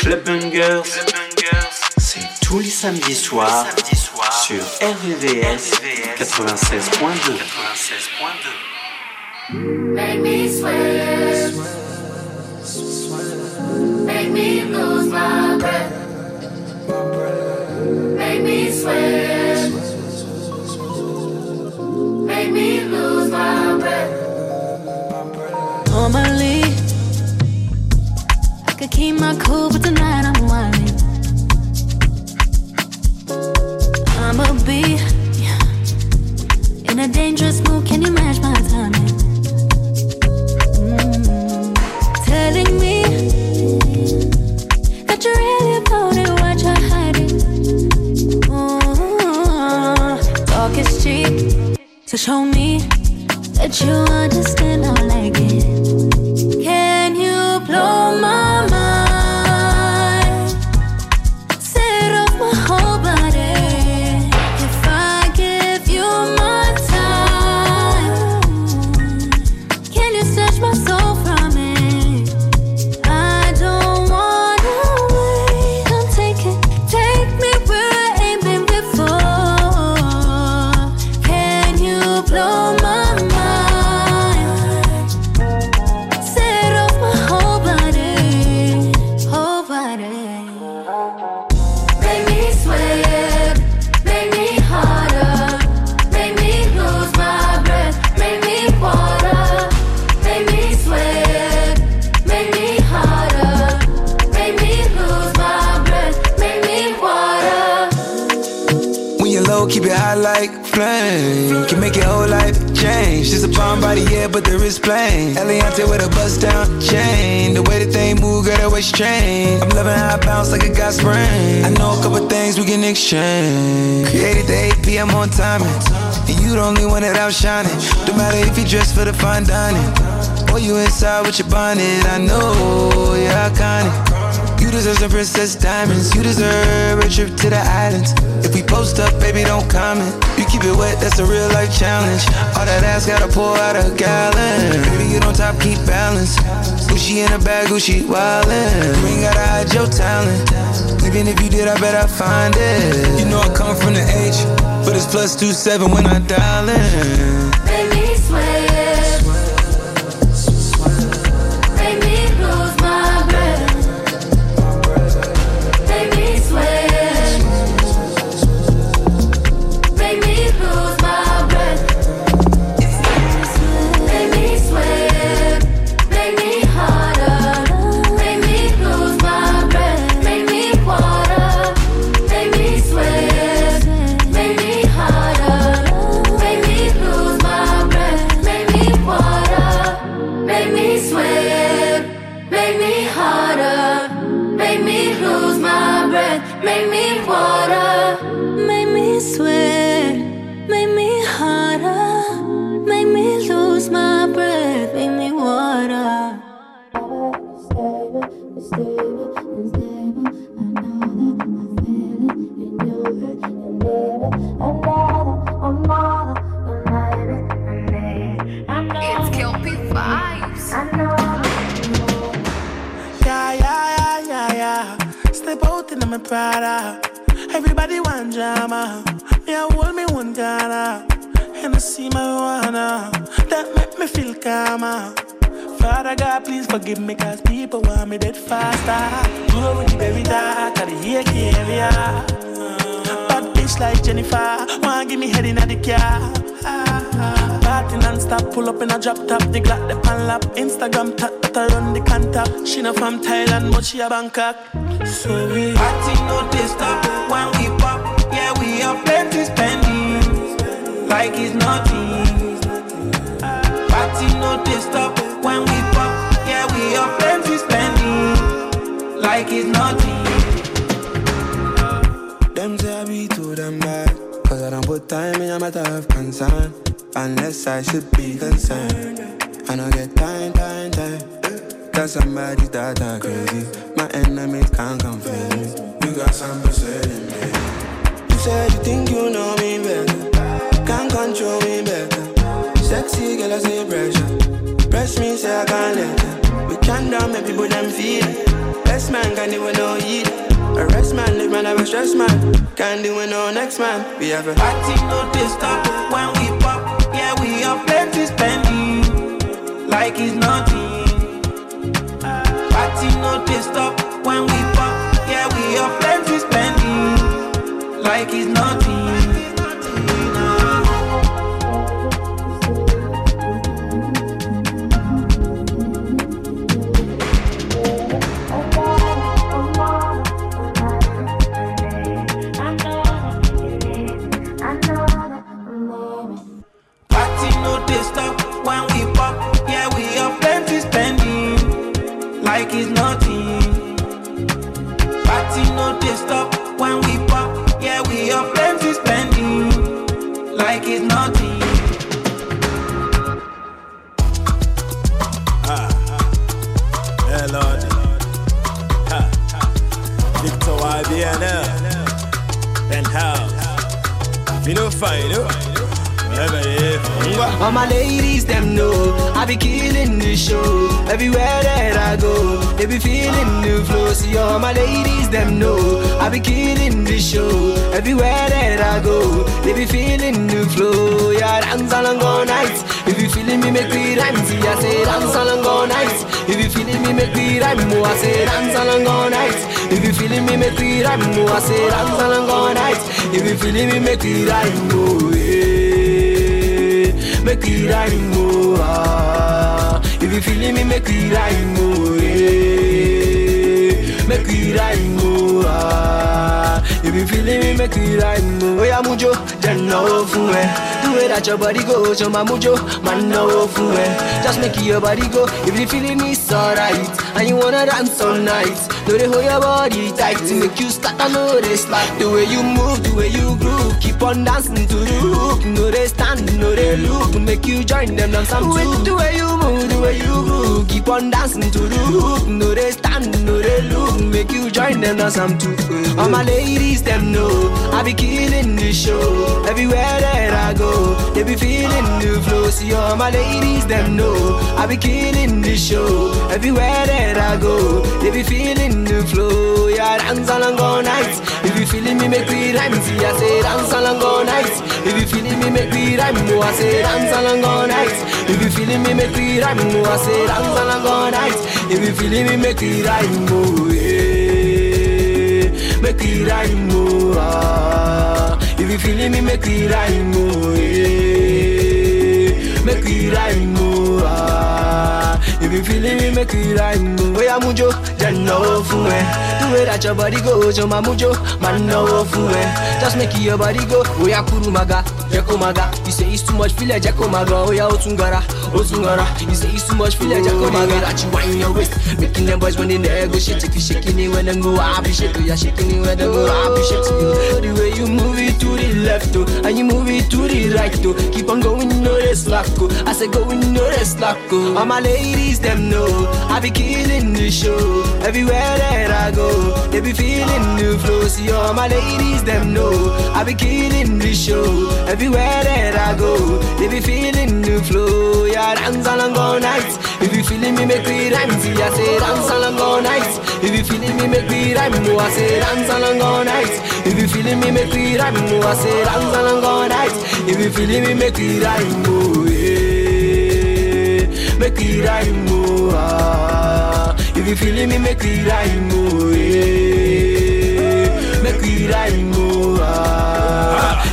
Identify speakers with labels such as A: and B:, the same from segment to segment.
A: Club Bungers, c'est tous les samedis soirs sur RVVS 96.2.
B: Make me sweat. Make me lose my breath. Make me sweat.
C: Keep my cool, but tonight I'm whining. I'ma be in a dangerous mood. Can you match my timing? Mm. Telling me that you're really about it, what you're hiding. Mm. Talk is cheap, so show me that you understand
D: low, keep it high like flame. Can make your whole life change. Just a bomb body, yeah, but there is plain. Eliante with a bust down chain. The way that they move, girl, that way strange. I'm loving how I bounce like a got sprain. I know a couple things we can exchange. Created the 8 p.m. on timing. And you the only one that outshining. No matter if you dress for the fine dining. Or you inside with your bonnet. I know you're iconic. You deserve some princess diamonds. You deserve a trip to the islands. If we post up, baby, don't comment. You keep it wet, that's a real life challenge. All that ass gotta pour out a gallon. Baby, on top, keep balance. Gucci in a bag, Gucci wildin'. You ain't gotta hide your talent. Even if you did, I bet I find it. You know I come from the H, but it's plus two seven when I dial in.
E: Out in my Prada. Everybody want drama. Me, I hold me one Ghana. And I see my wanna. That make me feel calmer. Father God, please forgive me, cause people want me dead faster. With the baby dark, I hear area. Bad bitch like Jennifer, wanna give me head in the car. Party non-stop, pull up in a drop top, the Glock, the pan lap, Instagram tat, that I run the contact. She not from Thailand, but she a Bangkok. So we
D: Party no dey stop when we pop. Yeah, we have plenty spending, like it's nothing. Party no stop when we pop. Yeah, we have plenty spending, like it's nothing.
F: Them say I be too damn bad. Cause I don't put time in a matter of concern. Unless I should be concerned. I don't get time, time, time. Cause somebody that are crazy. My enemies can't confuse me. You got something said in me. You said you think you know me better. Can't control me better. Sexy girl, I say pressure. Press me, say I can't let her. We can't down, make people them feel. it. Best man can do with no heat. A rest man, live man, a stress man. Can't do no next man. We have a
E: Party no stop when we pop. Yeah, we have plenty spending, like it's nothing. Party no they stop when we pop. Yeah, we have plenty spending, like it's nothing.
G: Fine, is.
F: All my ladies, them know I be killing the show. Everywhere that I go, they be feeling the flow. See all my ladies, them know I be killing the show. Everywhere that I go, they be feeling the flow. Yeah, dance along all night. If you feeling me, make me rhyme. See, I say dance along all night. If you feeling me, make me rhyme. Oh, I say dance along all night. If you feeling me, make me rhyme. Oh, I say dance along all night. If you feeling me, make me rhyme. Oh, yeah make we rhyme oh ah. If you feeling me, make we rhyme oh yeah. Make we rhyme oh ah. If you feeling me, make we rhyme. Oh yeah, mujo, then no fun eh. The way that your body go, so my mujo, man no fun. Just make your body go. If you feeling me, it's alright. And you wanna dance all night. No they hold your body tight to make you start and know they slack. The way you move, the way you groove, keep on dancing to the hook. No they stand, no they look, make you join them dance and With the way you move, the way you groove, keep on dancing to the hook. No they stand, no they look, make you join them dance and too. All my ladies them know I be killing the show. Everywhere that I go, they be feeling the flow. See all my ladies them know I be killing the show. Everywhere that I go, they be feeling the flow. Yeah, dance along all night. If you feeling me, make me rhyme. See, I say dance along all night. If you feeling me, make me rhyme. Oh, I say dance along all night. If you feeling me, make me rhyme. Oh, I say dance along all night. If you feeling me, make me rhyme. Oh, yeah. Make me rhyme. Oh, ah. If you feeling me, make me rhyme. Oh, yeah. Make me rhyme. Oh, ah. If you feeling me, make me rhyme. Oh, yeah, mujo, then no eh. The way that your body goes, oh my mujo, man no eh. Just make your body go. Oh yeah, kurumaga, jekomaga. You say it's too much, feel like jekomaga. Oh yeah, otungara, otungara. You say it's too much, feel like jekomaga. That you wind your waist, making them boys when in the go shit. If you shaking it when them go, I appreciate you. Shaking it when them go, I appreciate you. The way you move it to the left, oh, and you move it to the right, oh. Keep on going, no rest slack, oh. I say going, no rest slack, oh. All my ladies, them know I be killing the show. Everywhere that I go, they be feeling the flow. See all my ladies, them know I be killing the show. Everywhere that I go, they be feeling the flow. Yeah, dance along all night. If you feeling me, make me rhyme. See, I say dance along all night. If you feeling me, make me rhyme. Oh, I say dance along all night. If you feeling me, make me rhyme. Oh, I say dance along all night. If you feeling me, make me rhyme. Oh, yeah. Make me rhyme. Oh, ah. If you feeling me, make me rhyme. Oh. Make me rhyme.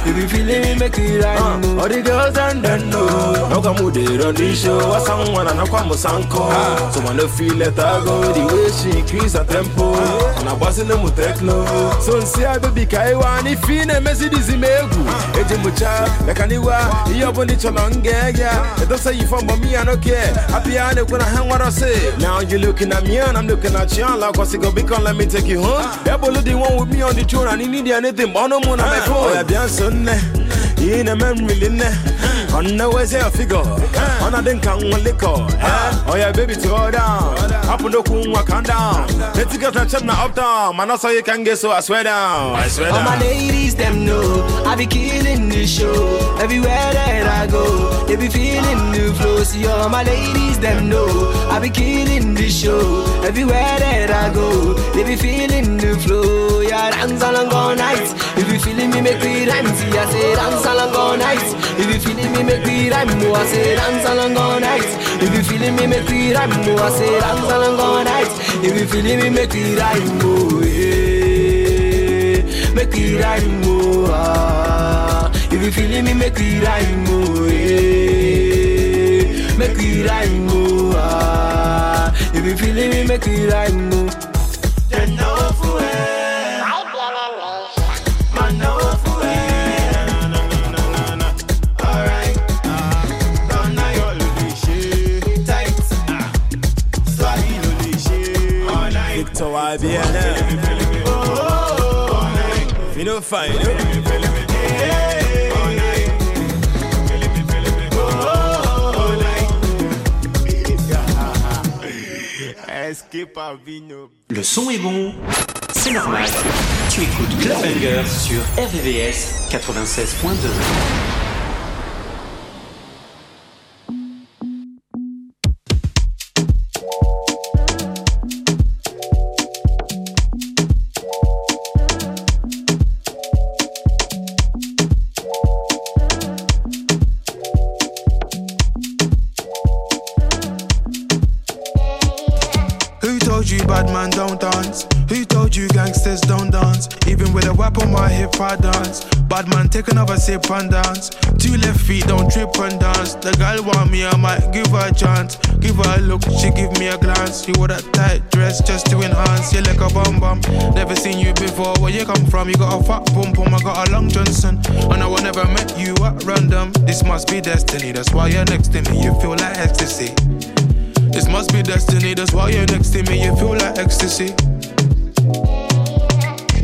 F: You feeling me, make me rhyme. Oh,
G: All the girls and them know. No come with it on the show I someone and I come with Sanko uh. So when I feel let her go The way she increase her tempo uh. And I boss in them with techno. So see I baby kaiwa Ni fine Mercedes imegu Eje mucha Mekaniwa Iyo boni cholonge yeah It don't say you from but me I don't care Happy I when I hang what I say Now you looking at me and I'm looking at you Like what's it go become let me take you home. Ebolo the one with me on the throne And he need anything but no more na my phone. Oh yeah bien sonne Yine men really ne On the way, say a figure. On a dink and one liquor. Ah. Oh, yeah, baby, to go down. Up on the coon, walk on down. Let's get a chip now up down. Man, I saw you can get so I swear down. I swear
F: All my
G: down.
F: ladies, them know I be killing the show. Everywhere that I go, they be feeling the flow. See all my ladies, them know I be killing the show. Everywhere that I go, they be feeling the flow. Yeah, dance along all night. If you feeling me, make me rhyme. See, I say dance along all night. If you feeling me, make me rhyme. Oh, I say dance along all night. If you feeling me, make me rhyme. Oh, I say dance along all night. If you feeling me, make me rhyme. Yeah make we rhyme more. Ah. If you feeling me, make we rhyme more. Make we rhyme more. Ah. If you feeling me, make we rhyme more.
A: Le son est bon, c'est normal. Tu écoutes Club Banger sur RVVS 96.2.
H: sip and dance. Two left feet, don't trip and dance. The girl want me, I might give her a chance. Give her a look, she give me a glance. You wore that tight dress just to enhance. You like a bum bum. Never seen you before. Where you come from? You got a fat pum pum. I got a long Johnson. And I will never met you at random. This must be destiny. That's why you're next to me. You feel like ecstasy. This must be destiny, that's why you're next to me, you feel like ecstasy.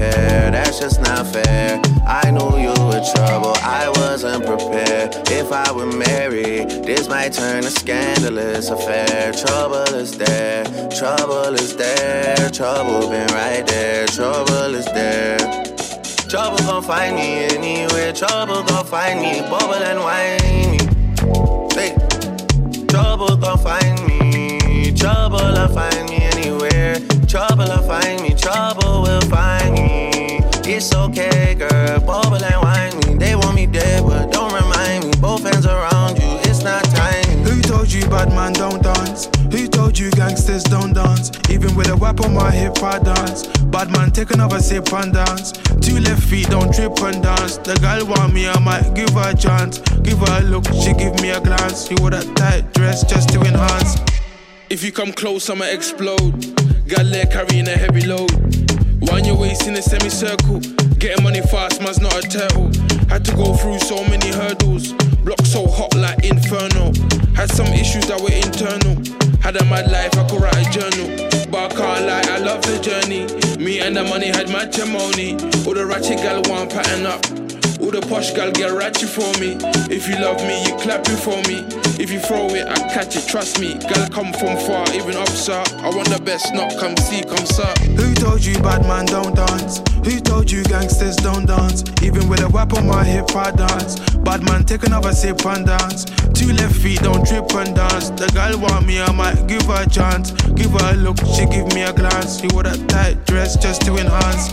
I: That's just not fair. I knew you were trouble, I wasn't prepared. If I were married, this might turn a scandalous affair. Trouble is there, trouble is there, trouble been right there, trouble is there. Trouble gon' find me anywhere, trouble gon' find me, bubble and whiny. Hey, trouble gon' find me, trouble'll find me anywhere. Trouble'll find me, trouble will find me. It's okay, girl, bubble and whine me. They want me dead, but don't remind me. Both hands around you, it's not time.
H: Who told you bad man don't dance? Who told you gangsters don't dance? Even with a whip on my hip, I dance. Bad man, take another sip and dance. Two left feet, don't trip and dance. The girl want me, I might give her a chance. Give her a look, she give me a glance. You wore that tight dress just to enhance.
J: If you come close, I'ma explode. Got leg carrying a heavy load. Wind your waist in a semicircle. Getting money fast, man's not a turtle. Had to go through so many hurdles. Block so hot like inferno. Had some issues that were internal. Had a mad life, I could write a journal. But I can't lie, I love the journey. Me and the money had matrimony. All the ratchet gal want pattern up. All the posh gal get ratchet for me. If you love me, you clap it for me. If you throw it, I catch it, trust me. Gal come from far, even up, sir. I want the best, not come see, come sir.
H: Who told you bad man don't dance? Who told you gangsters don't dance? Even with a whip on my hip, I dance. Bad man, take another sip and dance. Two left feet, don't trip and dance. The girl want me, I might give her a chance. Give her a look, she give me a glance. You wore that tight dress just to enhance.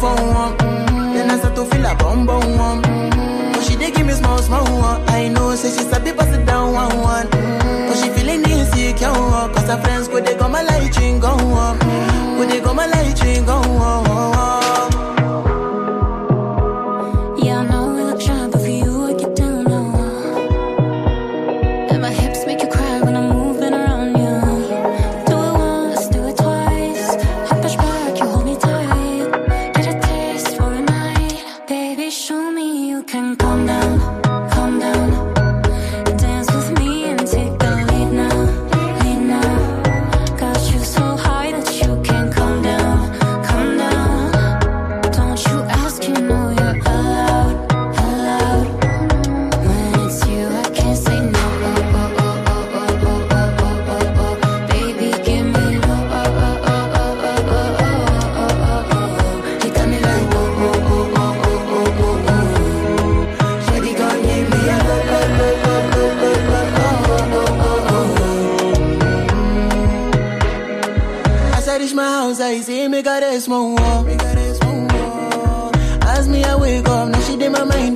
K: phone one. Mm-hmm. Then I start to feel a bum bum one. Mm-hmm. But she did give me small small one. I know, say she a pass it down one one. Mm-hmm. But she feeling insecure. Cause her friends go they go my light ring go one. Go they go my light ring go one. after see eh, me got a small war. Ask me, I wake up, now she did my mind.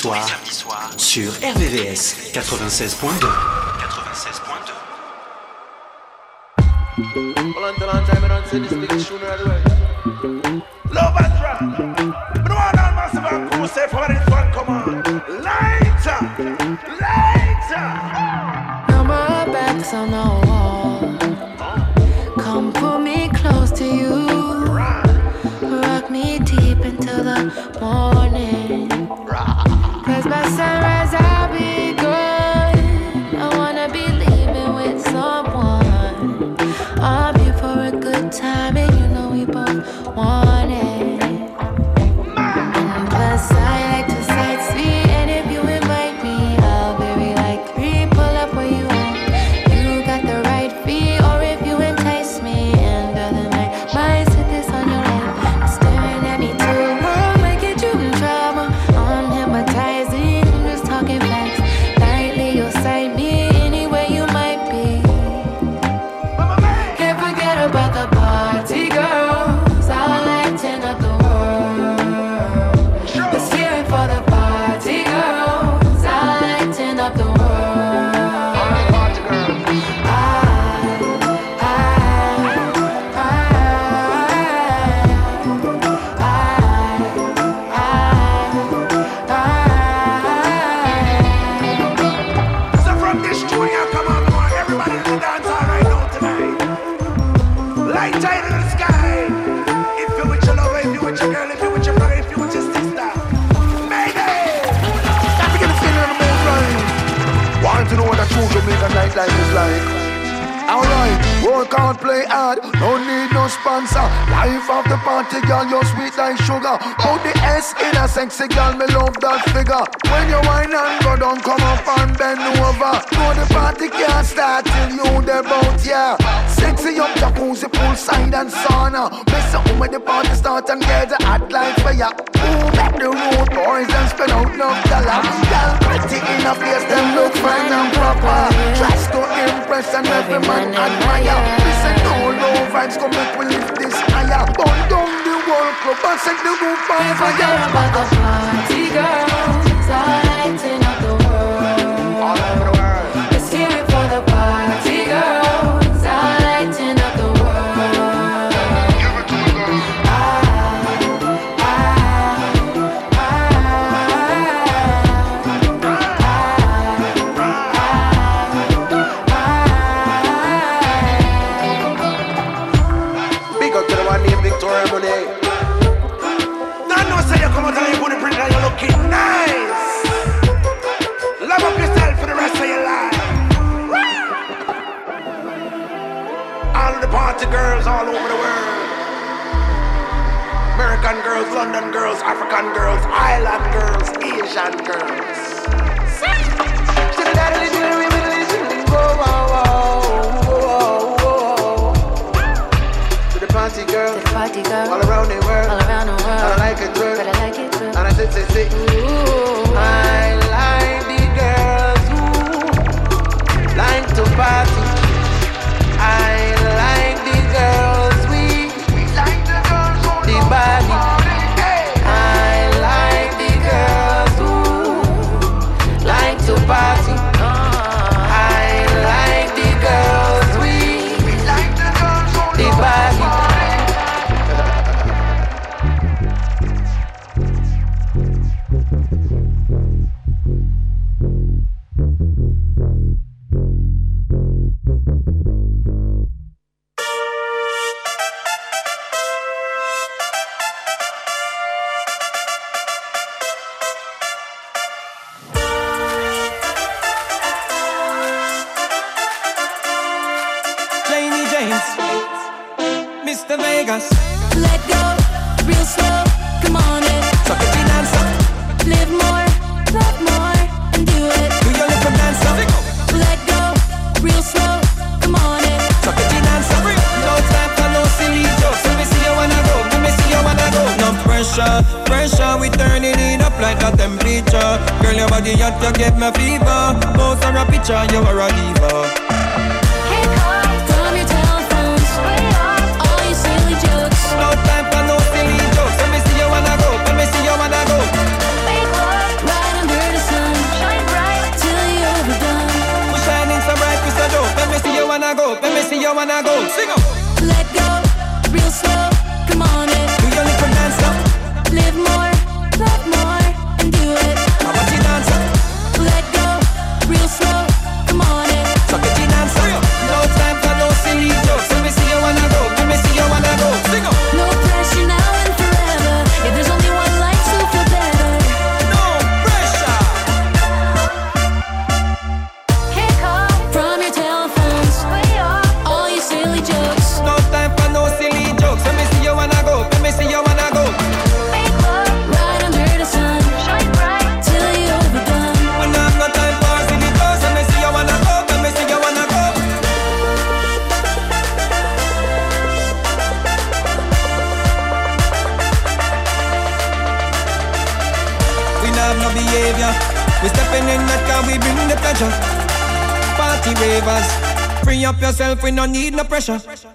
A: soir, sur RVVS 96.2.
L: Sexy girl, me love that figure. When you whine and go down, come up and bend over. Know the party can't start till you there bout, yeah. Sexy up jacuzzi, poolside and sauna. Mess up oh, when the party start and get the hot life for ya. Move back the road, boys, and spin out no dollar. Girl, pretty in a face, them look fine and proper. Tries to impress and every man admire. Listen, no low vibes, come make we lift this higher. Bun whole club and set the roof on fire.
A: The party
L: girl. American girls, London girls, African girls, island girls, Asian girls. Party girl,
A: the party girl,
L: all around the world,
A: all around the world.
L: And I like it, girl,
A: but I like it, girl.
L: And I sit, sit, sit.
A: Ooh,
L: I like the girls who like to party. the
C: pressure.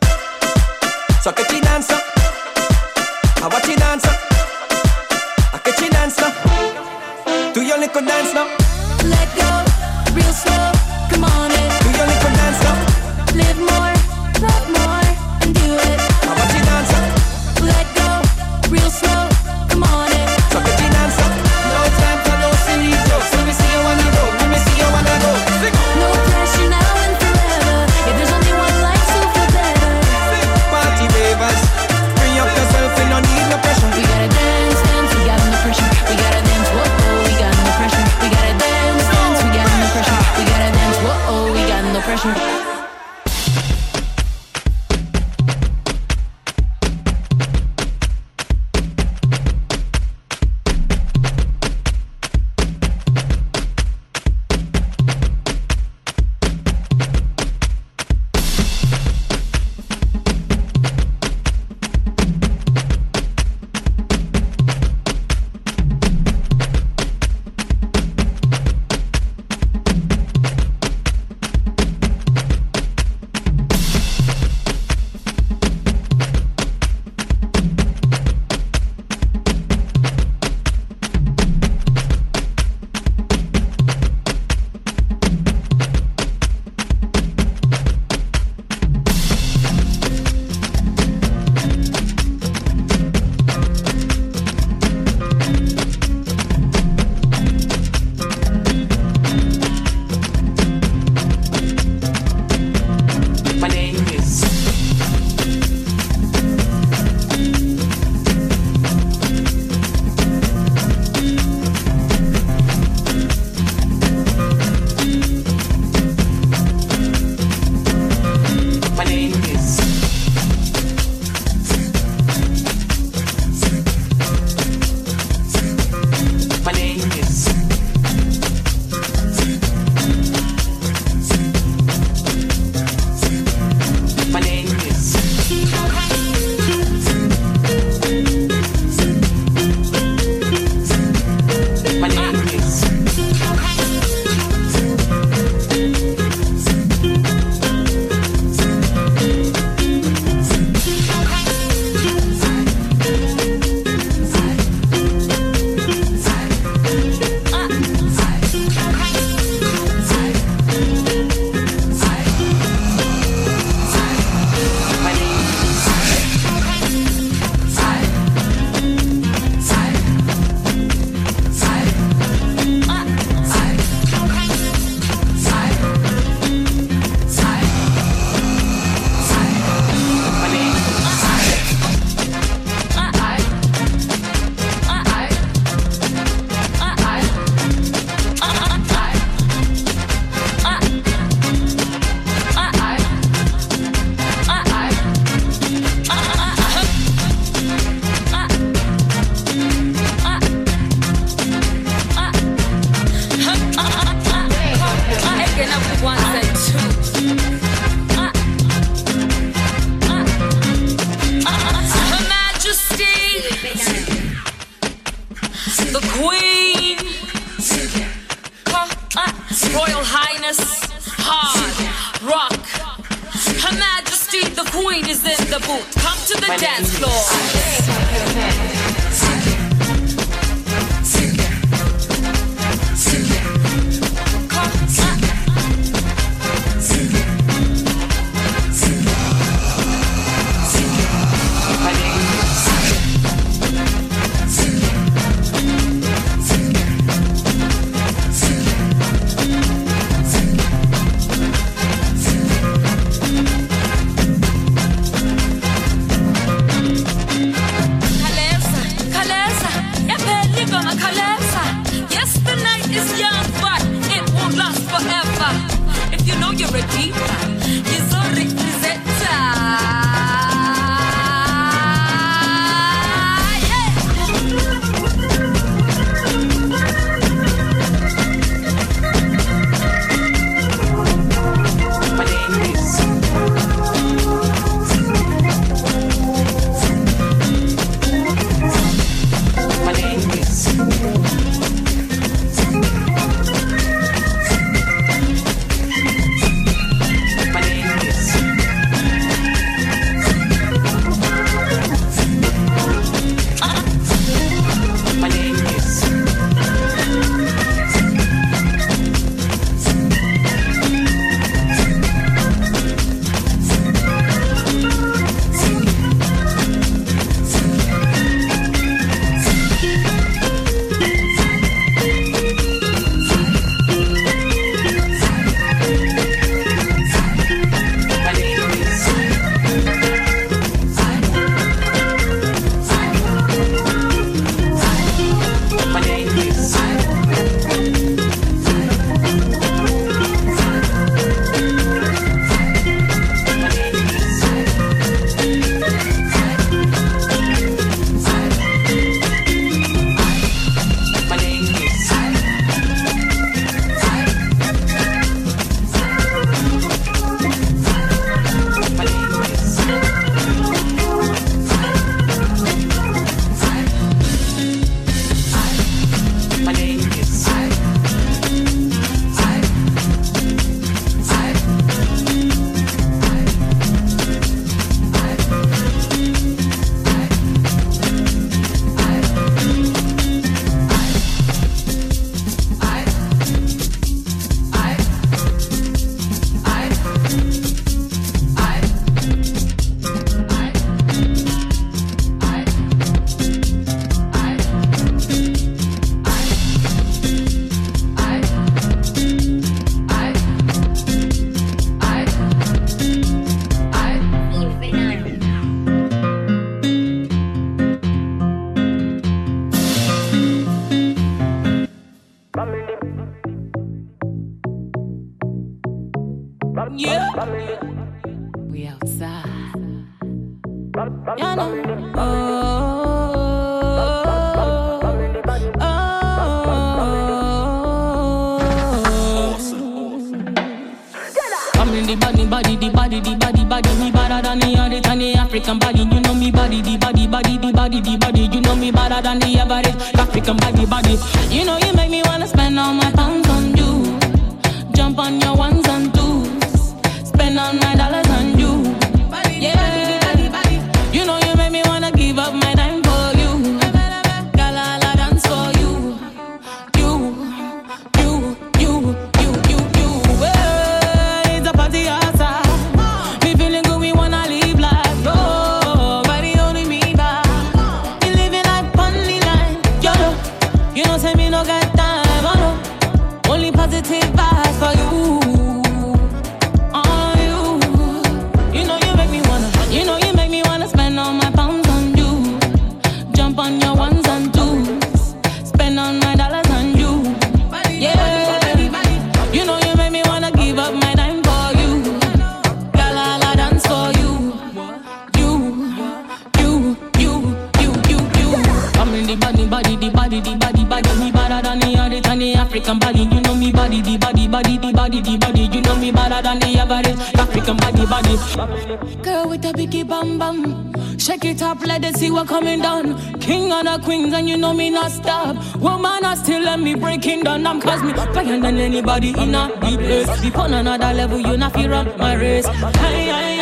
C: African body. You know me body, the body, body, the body, the body. You know me better than the average African body, body. Girl
M: with a biggie bam bam. Shake it up, let it see what coming down. King of the queens, and you know me not stop. Woman, I still let me breaking down. I'm cause me higher than anybody in a deep place. Deep on another level, you not feel run my race. I, I,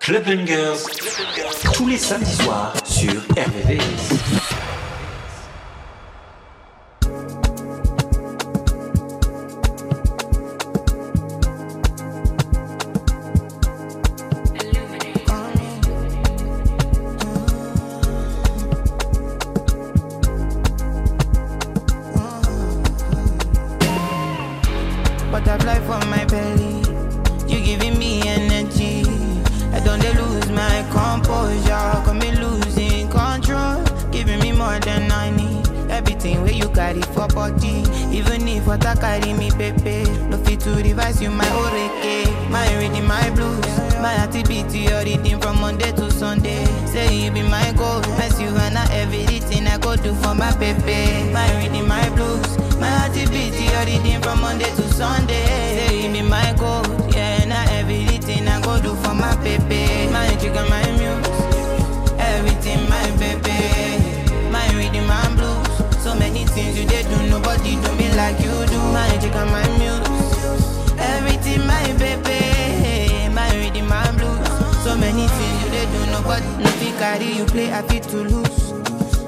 N: Club Bangers, tous les samedis soirs sur RVVS.
K: Butterfly for my belly, you giving me energy. I don't lose my composure, got me losing control. Giving me more than I need. Everything where you carry for body, even if what I carry me, baby. No fit to revise you my oreke, my reading my blues, my activity, your reading from Monday to Sunday. Say you be my goal, mess you and I everything I go do for my baby. My reading my blues, my activity, your reading from Monday to Sunday. Say you be my goal, go do for my baby. My trigger, my muse, everything my baby. My reading my blues, so many things you did do, nobody do me like you do. My trigger, my muse, everything my baby. My reading my blues, so many things you did do, nobody nothing carry you play, I fit to lose.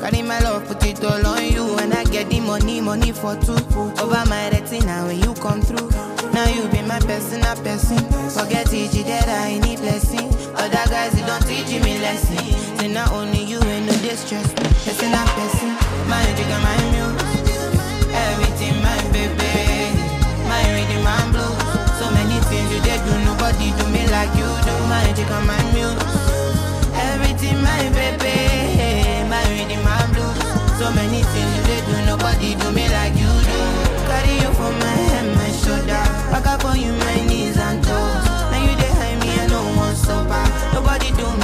K: Carry my love, put it all on you. And I get the money, money for two. Over my retina when you come through. Now you be my personal person. Forget it, that I need blessing. Other guys, they don't teach me lesson. Say not only you ain't no distress. Person not person. My jigger, my muse. Everything, my baby. My reading, my blue. So many things you did do, nobody do me like you do. My jigger, my muse. Everything, my baby. My reading, my blues. So many things you did do, nobody do me like you do. Carry you for my head, my shoulder. Back up on you, my knees and toes. Now you dey hide me, I don't want sober. Nobody do me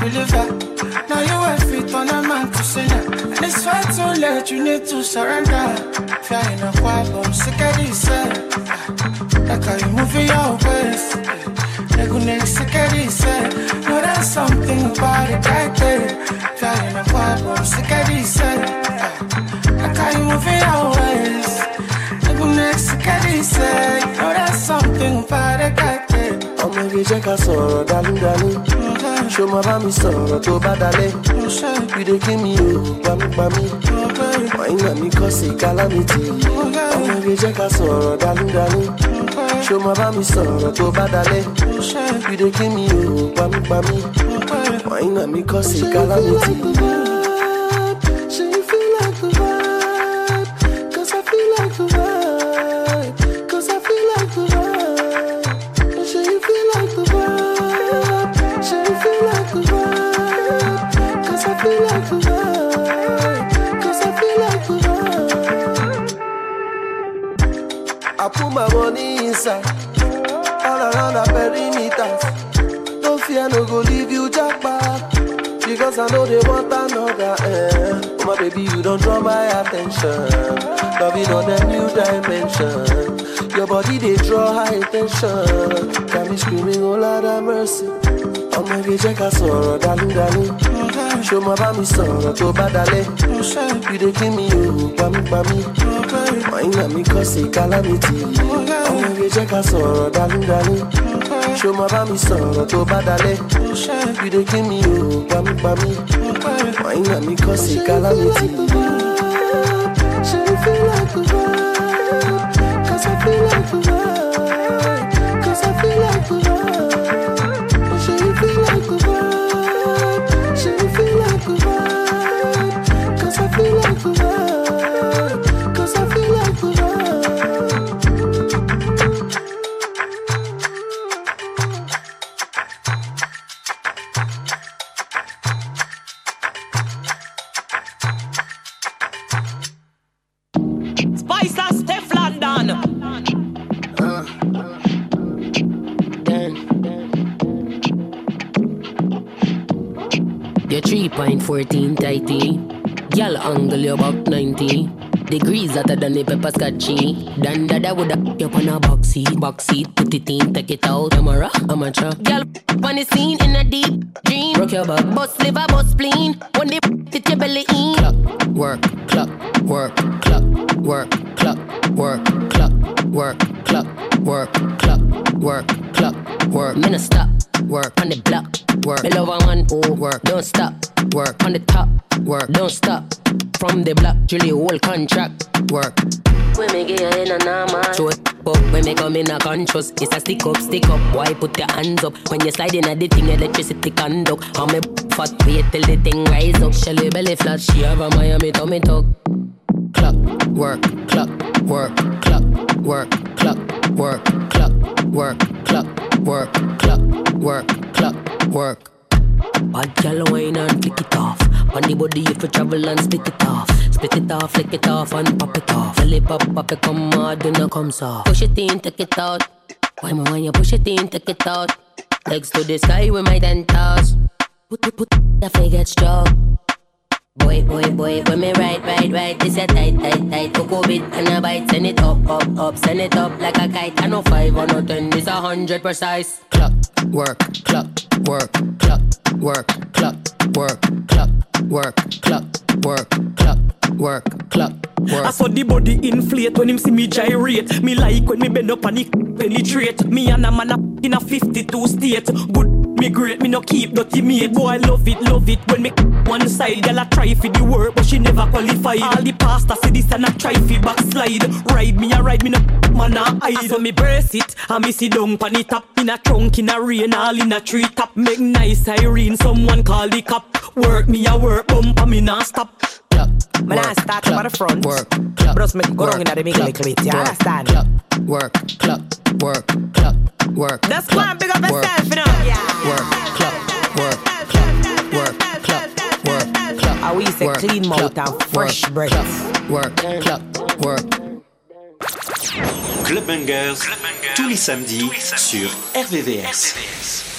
K: Now you
O: have fit on a man to that. And it's far too late, you need to surrender. Fearing a I'm sick of this. eh. Like how you move your waist. Nego nem se quer dizer No, there's something about it right there Feeling a I'm sick of this eh? Like how you move your waist Nego nem se quer dizer No, there's something about it right there
P: ọmọge jẹ́ ká sọ̀rọ̀ dálúdálú ṣó máa bá mi sọ̀rọ̀ tó bá dalẹ̀? Ìdè kí mi ò gbámígbámí wàyínà mi kọ́ sí kálámìtì ọmọge jẹ́ ká sọ̀rọ̀ dálúdálú ṣó máa bá mi sọ̀rọ̀ tó bá dalẹ̀? Ìdè kí mi ò gbámígbámí wàyínà mi kọ́ sí kálámìtì.
Q: You
P: don't draw my attention. Loving on a new dimension. Your body they draw high attention. Got me screaming, oh Lord have mercy. ọmọge jẹ́ ká sọ̀rọ̀ dálúdálú ṣó máa bá mi sọ̀rọ̀ tó bá dalẹ̀ ìdè kí mi ò gbámígbámí wàyínà mi kọ́ sí kálámìtì ọmọge jẹ́ ká sọ̀rọ̀ dálúdálú Show my bá mi sọ̀rọ̀ tó bá dalẹ̀. You dey give me oh, o, pami-pami. Wine na mi cause a calamity.
O: Feel like the vibe? Cause I feel like the vibe.
R: 3.14 tighty. Girl angle you about 90. Degrees hotter than the pepper scotchy. Dan dada woulda you up on a box seat. Box seat, put it in, take it out. Camera, amateur. Girl on the scene in a deep dream. Rock your back. Bust liver, bust spleen. When they fit your belly in. Clock, work, clock, work, clock, work, clock, work, clock, work, clock, work, clock, work, clock, work. Me no stop. Work on the block, work. Me love a one oh work, don't stop. Work. On the top, work, don't stop. From the block, Julie whole contract, work. When me get in a normal Show it. Up when me come in a conscious It's a stick up, stick up. Why put your hands up? When you slide in a the thing Electricity conduct How me fat? Wait till the thing rise up. Shelly belly flat She have a Miami tummy tuck. Clock, work, clock, work, clock, work, clock, work, clock, work, clock, work, clock, work, clock, work. Bad gal wine and flick it off. On the body if you travel and split it off. Split it off, flick it off and pop it off. Belly pop, pop it come hard, then it comes off. Push it in, take it out. Why me when you push it in, take it out. Legs to the sky with my ten toes. Put, put, put, the get strong. Boy, boy, boy, when me ride, ride, ride, this a tight, tight, tight. Cocoa bit and a bite, send it up, up, up, send it up like a kite. I know five or no ten, this a hundred precise. Clock, work, clock, work, clock, work, clock, work, clock, work, clock, work, clock, work, clock, work.
S: I saw the body inflate when him see me gyrate. Me like when me bend up and it penetrate. Me and a man up in a 52 state. Good, me great, me no keep dirty mate. Boy, I love it, love it when me one side. Girl, I try for the work, but she never qualified. All the pasta see this and I try for backslide. Ride me, I ride me no man I hide. So me brace it, I me sit down pan it up in a trunk in a rain, all in a tree top. Make nice Irene, someone call the cop. Work me a work, bump and me not stop.
T: Man, I start up at the front.
R: Work,
T: Bros make go wrong in the middle little bit. You understand?
R: Work, clock, work, clock, work.
T: That's why big up yourself, you know. Yeah.
R: Work, clock, work, clock, work, clock, work, clock.
T: How we say
R: work,
T: clean mouth
R: clock,
T: and fresh
R: work,
T: breath.
R: clock, Work, clock, work.
F: Club Bangers, tous les samedis sur RVVS.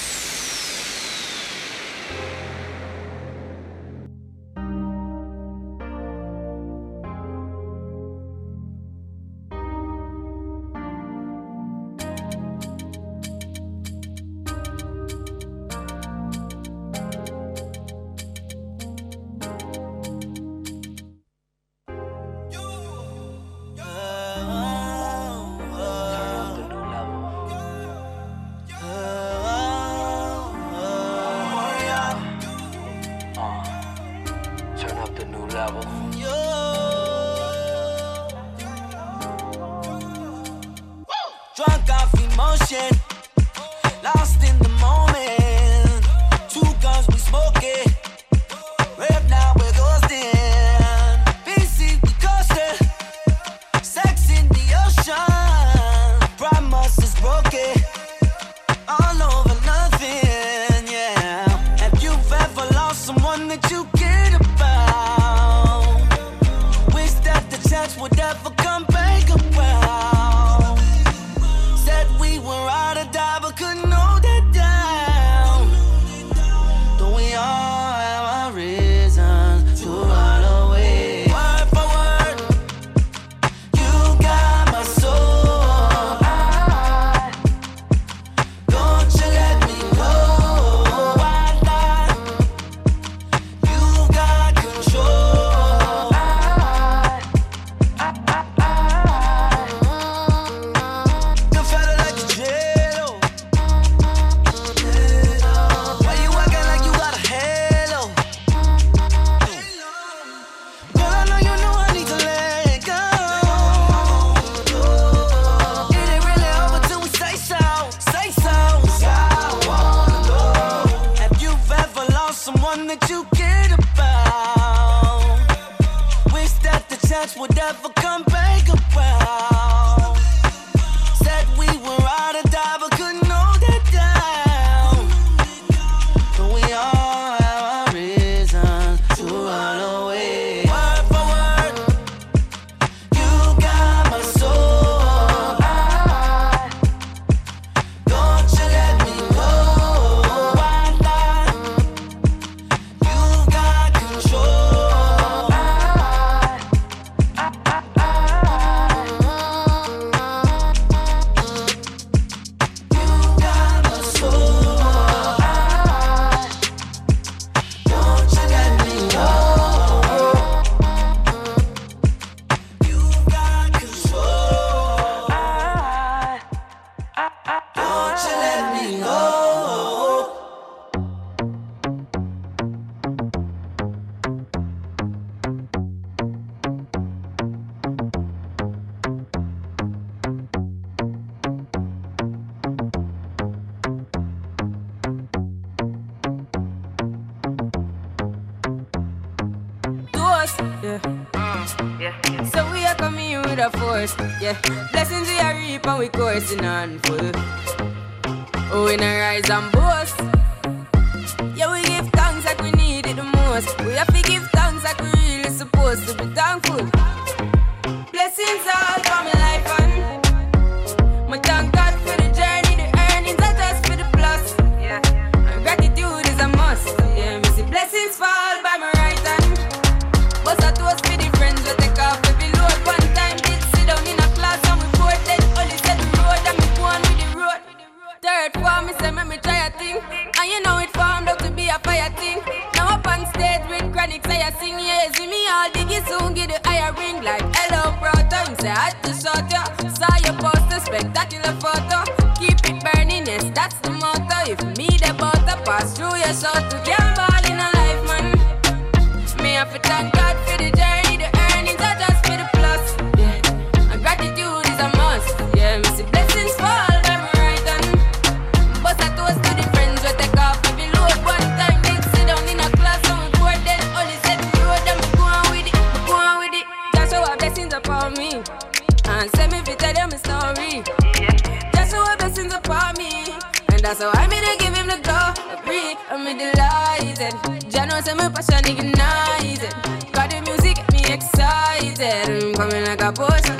U: So I mean, I give him the go. a breathe, I'm me delighted. Jano say my passion ignited. Got the music, get me excited. I'm coming like a potion.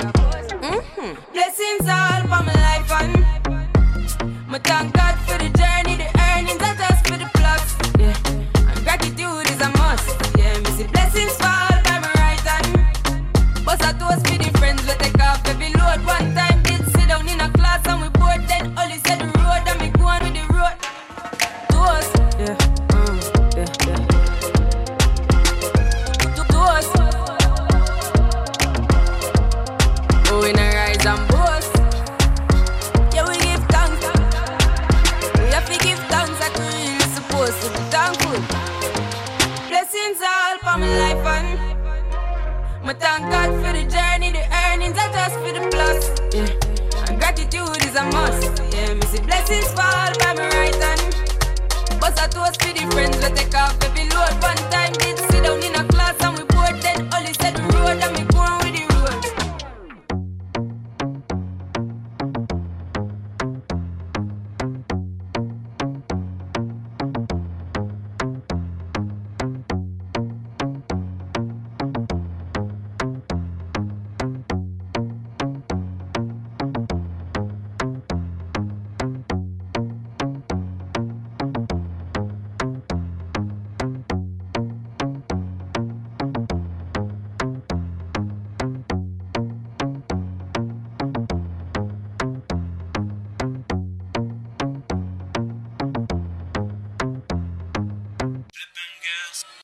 U: Mm-hmm. Blessings all for my life and my tongue.